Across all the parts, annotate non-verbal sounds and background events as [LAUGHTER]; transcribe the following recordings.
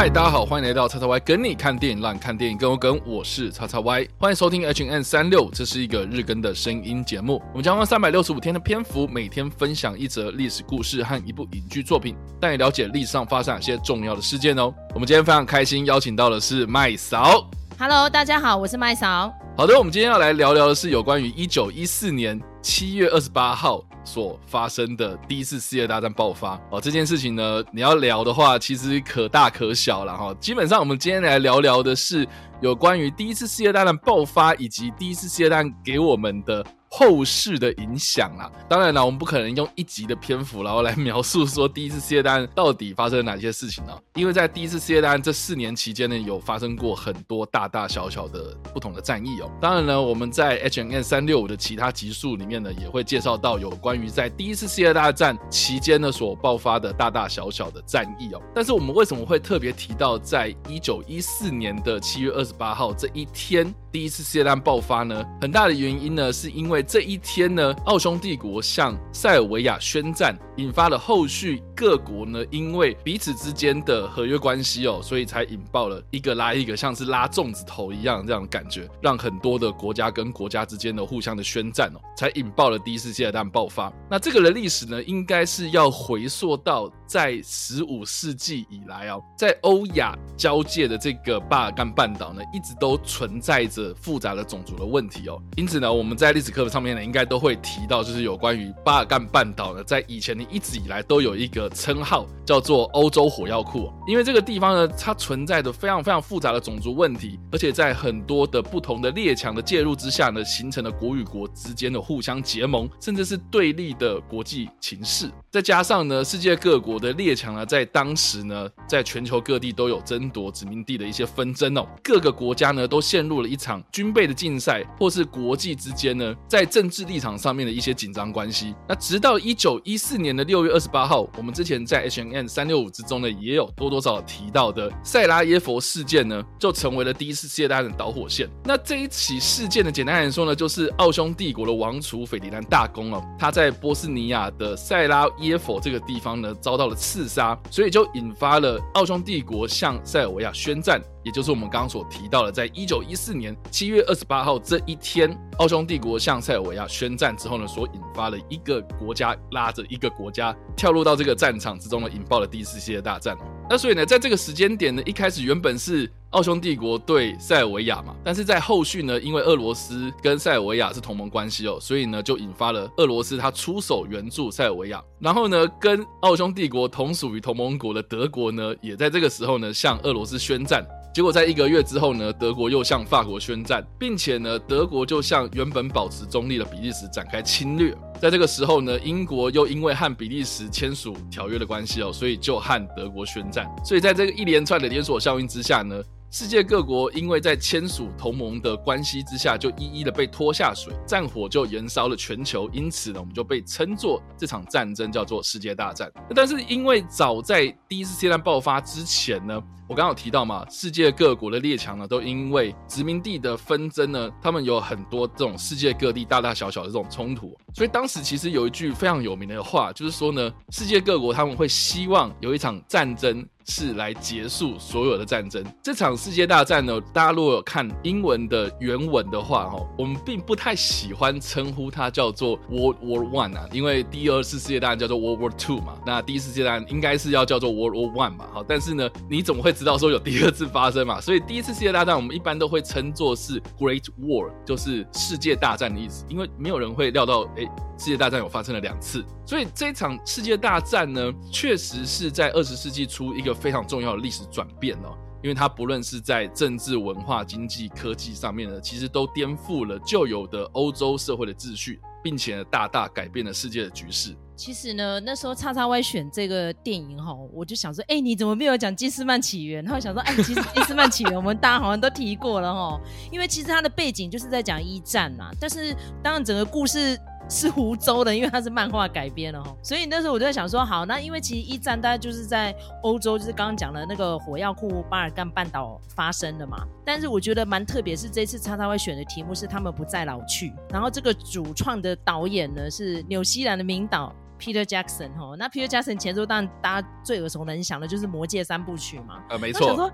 嗨，大家好，欢迎来到叉叉 Y 跟你看电影，让你看电影更有梗。我是叉叉 Y，欢迎收听 HN 三六，这是一个日更的声音节目。我们将用三百六十五天的篇幅，每天分享一则历史故事和一部影剧作品，带你了解历史上发生哪些重要的事件哦。我们今天非常开心，邀请到的是麦嫂。Hello，大家好，我是麦嫂。好的，我们今天要来聊聊的是有关于一九一四年七月二十八号。所发生的第一次世界大战爆发哦，这件事情呢，你要聊的话，其实可大可小了哈。基本上，我们今天来聊聊的是有关于第一次世界大战爆发以及第一次世界大战给我们的。后世的影响啦，当然了，我们不可能用一集的篇幅，然后来描述说第一次世界大战到底发生了哪些事情呢？因为在第一次世界大战这四年期间呢，有发生过很多大大小小的不同的战役哦。当然呢，我们在 H N N 三六五的其他集数里面呢，也会介绍到有关于在第一次世界大战期间呢所爆发的大大小小的战役哦。但是我们为什么会特别提到在一九一四年的七月二十八号这一天？第一次世界大战爆发呢，很大的原因呢，是因为这一天呢，奥匈帝国向塞尔维亚宣战，引发了后续各国呢，因为彼此之间的合约关系哦，所以才引爆了一个拉一个，像是拉粽子头一样这样的感觉，让很多的国家跟国家之间的互相的宣战哦，才引爆了第一次世界大战爆发。那这个的历史呢，应该是要回溯到在十五世纪以来哦，在欧亚交界的这个巴尔干半岛呢，一直都存在着。复杂的种族的问题哦，因此呢，我们在历史课本上面呢，应该都会提到，就是有关于巴尔干半岛呢，在以前呢一直以来都有一个称号，叫做欧洲火药库。因为这个地方呢，它存在着非常非常复杂的种族问题，而且在很多的不同的列强的介入之下呢，形成了国与国之间的互相结盟，甚至是对立的国际情势。再加上呢，世界各国的列强呢，在当时呢，在全球各地都有争夺殖民地的一些纷争哦，各个国家呢，都陷入了一场。场军备的竞赛，或是国际之间呢，在政治立场上面的一些紧张关系。那直到一九一四年的六月二十八号，我们之前在 H N N 三六五之中呢，也有多多少少提到的塞拉耶佛事件呢，就成为了第一次世界大战的导火线。那这一起事件呢，简单来说呢，就是奥匈帝国的王储斐迪南大公哦，他在波斯尼亚的塞拉耶佛这个地方呢，遭到了刺杀，所以就引发了奥匈帝国向塞尔维亚宣战。也就是我们刚刚所提到的，在一九一四年七月二十八号这一天，奥匈帝国向塞尔维亚宣战之后呢，所引发了一个国家拉着一个国家跳入到这个战场之中呢，引爆了第一次世界大战。那所以呢，在这个时间点呢，一开始原本是奥匈帝国对塞尔维亚嘛，但是在后续呢，因为俄罗斯跟塞尔维亚是同盟关系哦，所以呢，就引发了俄罗斯他出手援助塞尔维亚，然后呢，跟奥匈帝国同属于同盟国的德国呢，也在这个时候呢，向俄罗斯宣战。结果在一个月之后呢，德国又向法国宣战，并且呢，德国就向原本保持中立的比利时展开侵略。在这个时候呢，英国又因为和比利时签署条约的关系哦，所以就和德国宣战。所以在这个一连串的连锁效应之下呢，世界各国因为在签署同盟的关系之下，就一一的被拖下水，战火就燃烧了全球。因此呢，我们就被称作这场战争叫做世界大战。但是因为早在第一次世界大战爆发之前呢，我刚刚有提到嘛，世界各国的列强呢，都因为殖民地的纷争呢，他们有很多这种世界各地大大小小的这种冲突，所以当时其实有一句非常有名的话，就是说呢，世界各国他们会希望有一场战争是来结束所有的战争。这场世界大战呢，大家如果有看英文的原文的话，哈，我们并不太喜欢称呼它叫做 World War One 啊，因为第二次世界大战叫做 World War Two 嘛，那第一次世界大战应该是要叫做 World War One 嘛，好，但是呢，你怎么会？知道说有第二次发生嘛，所以第一次世界大战我们一般都会称作是 Great War，就是世界大战的意思。因为没有人会料到，哎，世界大战有发生了两次，所以这一场世界大战呢，确实是在二十世纪初一个非常重要的历史转变哦。因为它不论是在政治、文化、经济、科技上面呢，其实都颠覆了旧有的欧洲社会的秩序，并且，大大改变了世界的局势。其实呢，那时候叉叉 Y 选这个电影哈，我就想说，哎，你怎么没有讲金斯曼起源？然后想说，哎，其实 [LAUGHS] 金斯曼起源我们大家好像都提过了哈，因为其实它的背景就是在讲一战呐，但是当然整个故事。是湖州的，因为它是漫画改编的哈，所以那时候我就在想说，好，那因为其实一战大概就是在欧洲，就是刚刚讲的那个火药库巴尔干半岛发生的嘛。但是我觉得蛮特别，是这次叉叉会选的题目是他们不再老去，然后这个主创的导演呢是纽西兰的名导 Peter Jackson 哈。那 Peter Jackson 前奏当然大家最耳熟能详的就是《魔戒》三部曲嘛。呃，没错。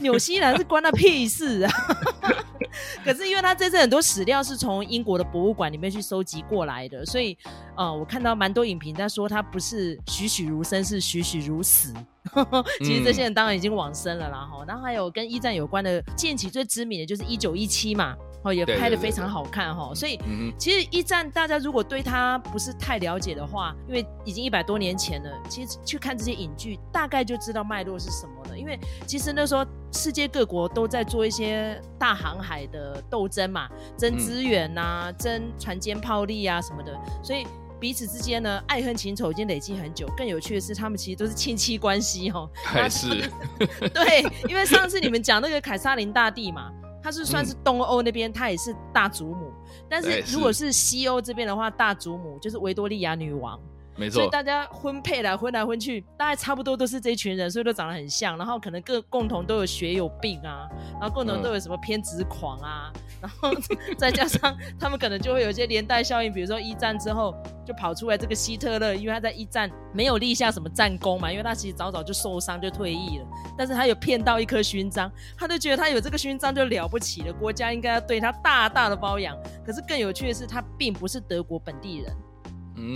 纽西兰是关他屁事啊！[LAUGHS] 可是因为他这次很多史料是从英国的博物馆里面去收集过来的，所以呃，我看到蛮多影评在说他不是栩栩如生，是栩栩如死。[LAUGHS] 其实这些人当然已经往生了啦哈。然后还有跟一战有关的，近期最知名的就是一九一七嘛。哦，也拍的非常好看哈，所以其实一战大家如果对他不是太了解的话，因为已经一百多年前了，其实去看这些影剧，大概就知道脉络是什么了。因为其实那时候世界各国都在做一些大航海的斗争嘛，争资源呐、啊，争船坚炮利啊什么的，所以彼此之间呢，爱恨情仇已经累积很久。更有趣的是，他们其实都是亲戚关系哦，还是 [LAUGHS] 对，因为上次你们讲那个凯撒琳大帝嘛。他是算是东欧那边，他、嗯、也是大祖母。但是如果是西欧这边的话，大祖母就是维多利亚女王。没错，所以大家婚配来婚来婚去，大概差不多都是这一群人，所以都长得很像。然后可能各共同都有血友病啊，然后共同都有什么偏执狂啊，嗯、然后再加上他们可能就会有一些连带效应，比如说一战之后就跑出来这个希特勒，因为他在一战没有立下什么战功嘛，因为他其实早早就受伤就退役了，但是他有骗到一颗勋章，他就觉得他有这个勋章就了不起了，国家应该要对他大大的包养。可是更有趣的是，他并不是德国本地人。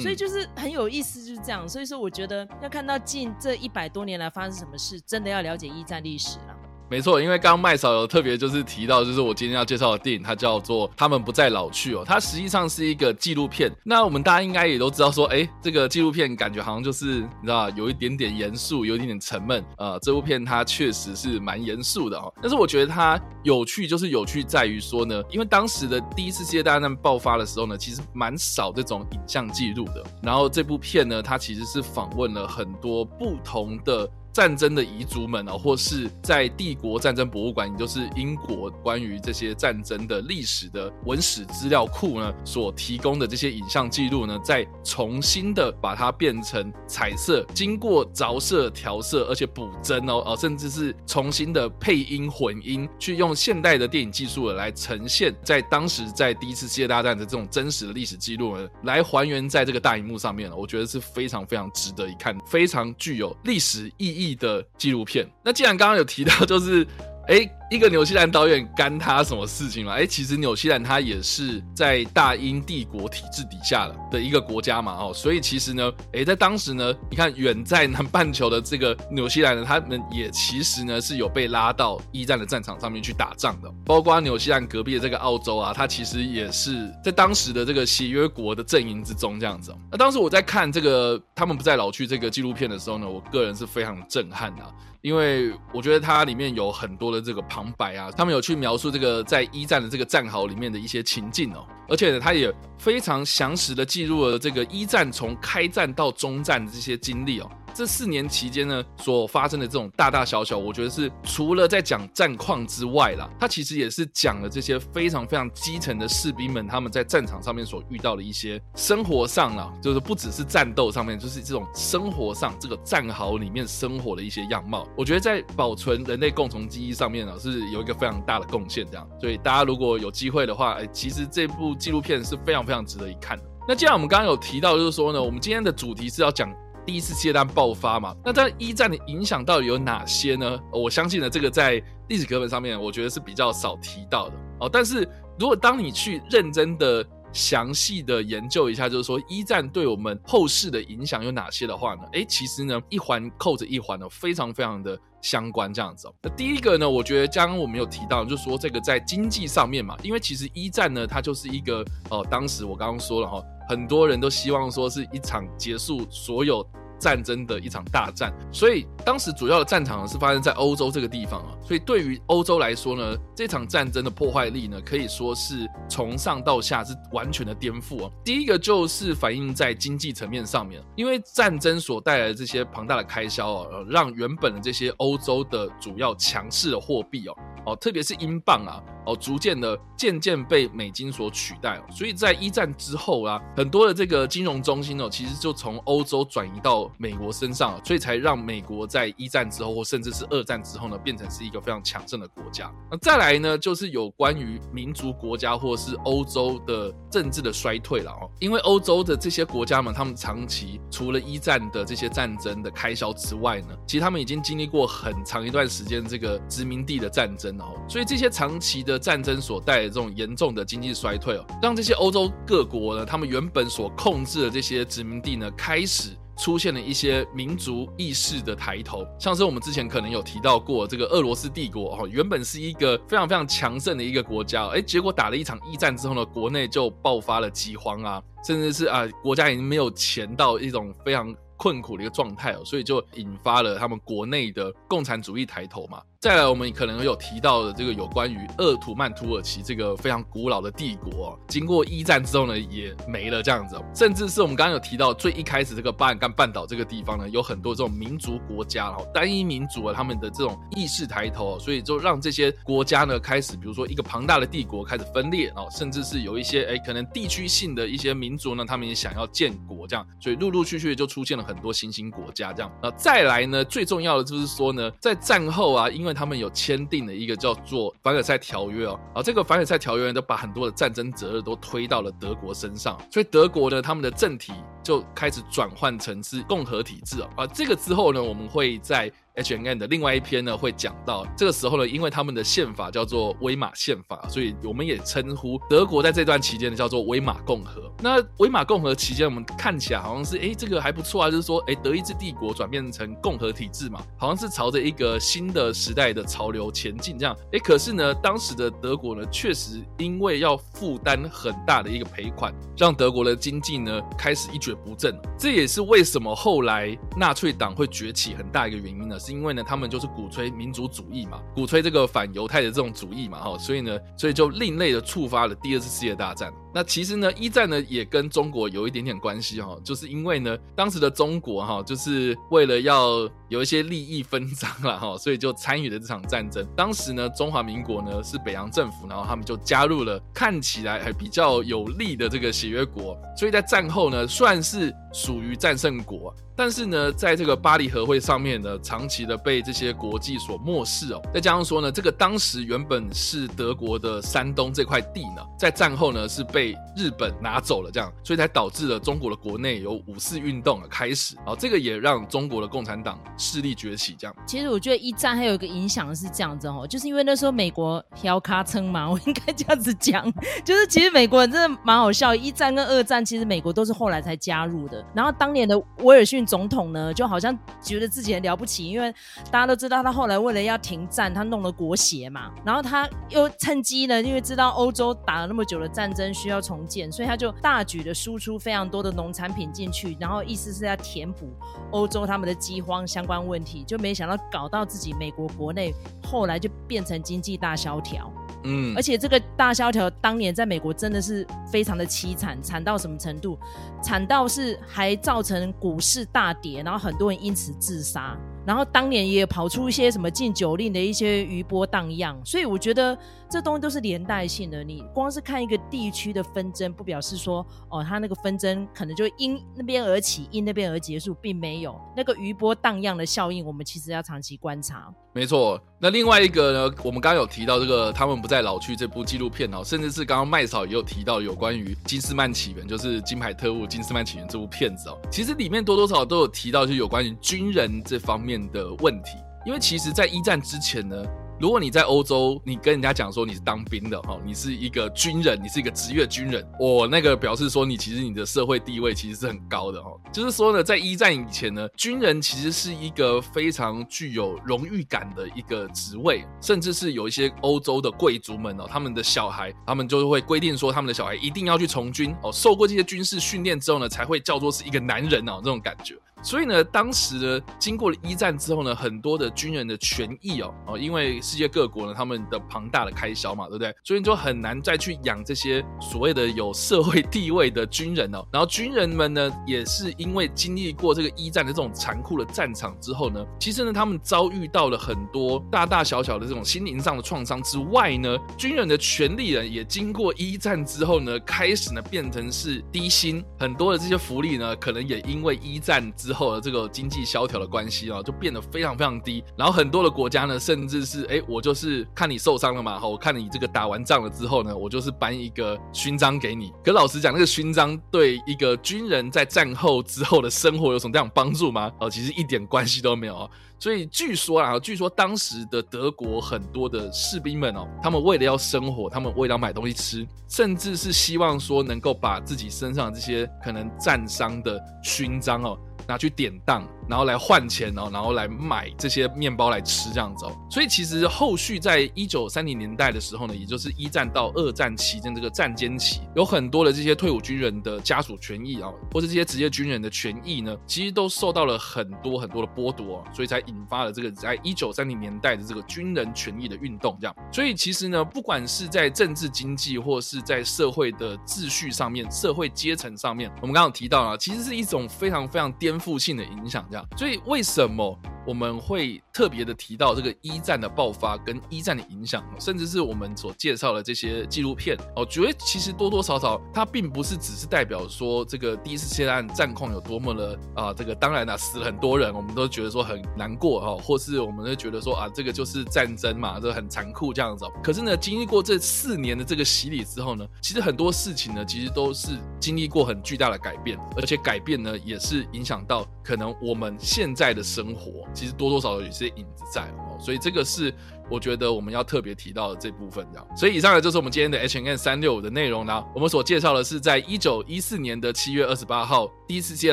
所以就是很有意思，就是这样。所以说，我觉得要看到近这一百多年来发生什么事，真的要了解一战历史了。没错，因为刚刚麦嫂有特别就是提到，就是我今天要介绍的电影，它叫做《他们不再老去》哦。它实际上是一个纪录片。那我们大家应该也都知道，说，哎，这个纪录片感觉好像就是你知道，有一点点严肃，有一点点沉闷。呃，这部片它确实是蛮严肃的哦。但是我觉得它有趣，就是有趣在于说呢，因为当时的第一次世界大战爆发的时候呢，其实蛮少这种影像记录的。然后这部片呢，它其实是访问了很多不同的。战争的遗族们啊，或是在帝国战争博物馆，也就是英国关于这些战争的历史的文史资料库呢，所提供的这些影像记录呢，再重新的把它变成彩色，经过着色、调色，而且补帧哦，哦，甚至是重新的配音混音，去用现代的电影技术来呈现，在当时在第一次世界大战的这种真实的历史记录呢，来还原在这个大荧幕上面，我觉得是非常非常值得一看，非常具有历史意义的纪录片。那既然刚刚有提到，就是。哎，一个纽西兰导演干他什么事情嘛？哎，其实纽西兰他也是在大英帝国体制底下的的一个国家嘛，哦，所以其实呢，哎，在当时呢，你看远在南半球的这个纽西兰呢，他们也其实呢是有被拉到一战的战场上面去打仗的，包括纽西兰隔壁的这个澳洲啊，它其实也是在当时的这个协约国的阵营之中这样子。那当时我在看这个他们不再老去这个纪录片的时候呢，我个人是非常震撼的。因为我觉得它里面有很多的这个旁白啊，他们有去描述这个在一战的这个战壕里面的一些情境哦，而且呢，他也非常详实的记录了这个一战从开战到中战的这些经历哦。这四年期间呢，所发生的这种大大小小，我觉得是除了在讲战况之外啦，他其实也是讲了这些非常非常基层的士兵们他们在战场上面所遇到的一些生活上啊，就是不只是战斗上面，就是这种生活上这个战壕里面生活的一些样貌。我觉得在保存人类共同记忆上面呢，是有一个非常大的贡献。这样，所以大家如果有机会的话，哎，其实这部纪录片是非常非常值得一看的。那既然我们刚刚有提到，就是说呢，我们今天的主题是要讲。第一次世界大战爆发嘛，那在一战的影响到底有哪些呢？我相信呢，这个在历史课本上面，我觉得是比较少提到的哦。但是如果当你去认真的、详细的研究一下，就是说一战对我们后世的影响有哪些的话呢？诶，其实呢，一环扣着一环呢，非常非常的相关这样子哦。那第一个呢，我觉得刚刚我们有提到，就是说这个在经济上面嘛，因为其实一战呢，它就是一个哦，当时我刚刚说了哈。很多人都希望说是一场结束所有战争的一场大战，所以当时主要的战场是发生在欧洲这个地方啊。所以对于欧洲来说呢，这场战争的破坏力呢，可以说是从上到下是完全的颠覆哦。第一个就是反映在经济层面上面，因为战争所带来的这些庞大的开销啊，让原本的这些欧洲的主要强势的货币哦。哦，特别是英镑啊，哦，逐渐的渐渐被美金所取代哦。所以在一战之后啊，很多的这个金融中心哦，其实就从欧洲转移到美国身上，所以才让美国在一战之后或甚至是二战之后呢，变成是一个非常强盛的国家。那再来呢，就是有关于民族国家或是欧洲的政治的衰退了哦，因为欧洲的这些国家们，他们长期除了一战的这些战争的开销之外呢，其实他们已经经历过很长一段时间这个殖民地的战争哦，所以这些长期的战争所带来的这种严重的经济衰退哦，让这些欧洲各国呢，他们原本所控制的这些殖民地呢，开始出现了一些民族意识的抬头，像是我们之前可能有提到过这个俄罗斯帝国哦，原本是一个非常非常强盛的一个国家，哎，结果打了一场一战之后呢，国内就爆发了饥荒啊，甚至是啊，国家已经没有钱到一种非常困苦的一个状态哦，所以就引发了他们国内的共产主义抬头嘛。再来，我们可能有提到的这个有关于鄂图曼土耳其这个非常古老的帝国，经过一战之后呢，也没了这样子。甚至是我们刚刚有提到最一开始这个巴尔干半岛这个地方呢，有很多这种民族国家，然后单一民族啊，他们的这种意识抬头，所以就让这些国家呢开始，比如说一个庞大的帝国开始分裂啊，甚至是有一些哎可能地区性的一些民族呢，他们也想要建国这样，所以陆陆续续就出现了很多新兴国家这样。那再来呢，最重要的就是说呢，在战后啊，因为他们有签订了一个叫做凡尔赛条约哦，而，这个凡尔赛条约呢，都把很多的战争责任都推到了德国身上，所以德国呢，他们的政体就开始转换成是共和体制哦，啊，这个之后呢，我们会在。H&M 的另外一篇呢，会讲到这个时候呢，因为他们的宪法叫做威玛宪法，所以我们也称呼德国在这段期间呢叫做威玛共和。那威玛共和期间，我们看起来好像是哎，这个还不错啊，就是说哎，德意志帝国转变成共和体制嘛，好像是朝着一个新的时代的潮流前进这样。哎，可是呢，当时的德国呢，确实因为要负担很大的一个赔款，让德国的经济呢开始一蹶不振。这也是为什么后来纳粹党会崛起很大一个原因呢。是因为呢，他们就是鼓吹民族主义嘛，鼓吹这个反犹太的这种主义嘛，哈，所以呢，所以就另类的触发了第二次世界大战。那其实呢，一战呢也跟中国有一点点关系哈，就是因为呢，当时的中国哈，就是为了要有一些利益分赃了哈，所以就参与了这场战争。当时呢，中华民国呢是北洋政府，然后他们就加入了看起来还比较有利的这个协约国，所以在战后呢，算是属于战胜国，但是呢，在这个巴黎和会上面呢，长期的被这些国际所漠视哦。再加上说呢，这个当时原本是德国的山东这块地呢，在战后呢是被被日本拿走了，这样，所以才导致了中国的国内有五四运动的开始。好，这个也让中国的共产党势力崛起。这样，其实我觉得一战还有一个影响是这样子哦，就是因为那时候美国挑卡称嘛，我应该这样子讲，就是其实美国人真的蛮好笑。一战跟二战其实美国都是后来才加入的。然后当年的威尔逊总统呢，就好像觉得自己很了不起，因为大家都知道他后来为了要停战，他弄了国协嘛。然后他又趁机呢，因为知道欧洲打了那么久的战争需要。要重建，所以他就大举的输出非常多的农产品进去，然后意思是要填补欧洲他们的饥荒相关问题，就没想到搞到自己美国国内后来就变成经济大萧条。嗯，而且这个大萧条当年在美国真的是非常的凄惨，惨到什么程度？惨到是还造成股市大跌，然后很多人因此自杀。然后当年也跑出一些什么禁酒令的一些余波荡漾，所以我觉得这东西都是连带性的。你光是看一个地区的纷争，不表示说哦，它那个纷争可能就因那边而起，因那边而结束，并没有那个余波荡漾的效应。我们其实要长期观察。没错，那另外一个呢，我们刚刚有提到这个《他们不再老去》这部纪录片哦，甚至是刚刚麦嫂也有提到有关于金斯曼起源，就是《金牌特务金斯曼起源》这部片子哦，其实里面多多少少都有提到，就有关于军人这方面面的问题，因为其实，在一战之前呢。如果你在欧洲，你跟人家讲说你是当兵的哈，你是一个军人，你是一个职业军人，我那个表示说你其实你的社会地位其实是很高的哈。就是说呢，在一战以前呢，军人其实是一个非常具有荣誉感的一个职位，甚至是有一些欧洲的贵族们哦，他们的小孩，他们就会规定说他们的小孩一定要去从军哦，受过这些军事训练之后呢，才会叫做是一个男人哦，这种感觉。所以呢，当时呢，经过了一战之后呢，很多的军人的权益哦哦，因为世界各国呢，他们的庞大的开销嘛，对不对？所以就很难再去养这些所谓的有社会地位的军人哦。然后军人们呢，也是因为经历过这个一战的这种残酷的战场之后呢，其实呢，他们遭遇到了很多大大小小的这种心灵上的创伤之外呢，军人的权利呢，也经过一战之后呢，开始呢变成是低薪，很多的这些福利呢，可能也因为一战之后的这个经济萧条的关系啊，就变得非常非常低。然后很多的国家呢，甚至是哎，我就是看你受伤了嘛，哈，我看你这个打完仗了之后呢，我就是颁一个勋章给你。可老实讲，那个勋章对一个军人在战后之后的生活有什么这样帮助吗？哦，其实一点关系都没有。所以据说啊，据说当时的德国很多的士兵们哦，他们为了要生活，他们为了要买东西吃，甚至是希望说能够把自己身上这些可能战伤的勋章哦。拿去典当，然后来换钱哦，然后来买这些面包来吃这样子哦。所以其实后续在一九三零年代的时候呢，也就是一战到二战期间这个战间期，有很多的这些退伍军人的家属权益啊，或者这些职业军人的权益呢，其实都受到了很多很多的剥夺哦，所以才引发了这个在一九三零年代的这个军人权益的运动这样。所以其实呢，不管是在政治经济或是在社会的秩序上面、社会阶层上面，我们刚刚有提到啊，其实是一种非常非常。颠覆性的影响，这样，所以为什么我们会特别的提到这个一战的爆发跟一战的影响，甚至是我们所介绍的这些纪录片哦，觉得其实多多少少它并不是只是代表说这个第一次世界大战战况有多么的啊，这个当然了，死了很多人，我们都觉得说很难过哈，或是我们会觉得说啊，这个就是战争嘛，这很残酷这样子。可是呢，经历过这四年的这个洗礼之后呢，其实很多事情呢，其实都是经历过很巨大的改变，而且改变呢，也是影响到可能我们现在的生活，其实多多少少有些影子在哦，所以这个是。我觉得我们要特别提到的这部分，这样。所以以上呢就是我们今天的 H N N 三六五的内容啦。我们所介绍的是在一九一四年的七月二十八号第一次世界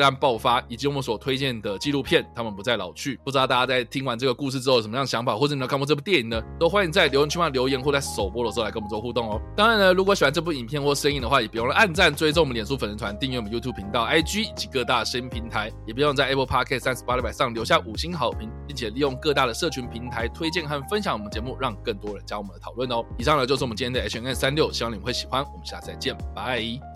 大战爆发，以及我们所推荐的纪录片《他们不再老去》。不知道大家在听完这个故事之后有什么样的想法，或者你有看过这部电影呢？都欢迎在留言区上留言，或在首播的时候来跟我们做互动哦。当然呢，如果喜欢这部影片或声音的话，也别忘了按赞、追踪我们脸书粉丝团、订阅我们 YouTube 频道、IG 以及各大声音平台，也别忘了在 Apple Podcast 三十八六百上留下五星好评，并且利用各大的社群平台来推荐和分享我们节目，让更多。人加我们的讨论哦。以上呢就是我们今天的 H N N 三六希望你们会喜欢。我们下次再见，拜。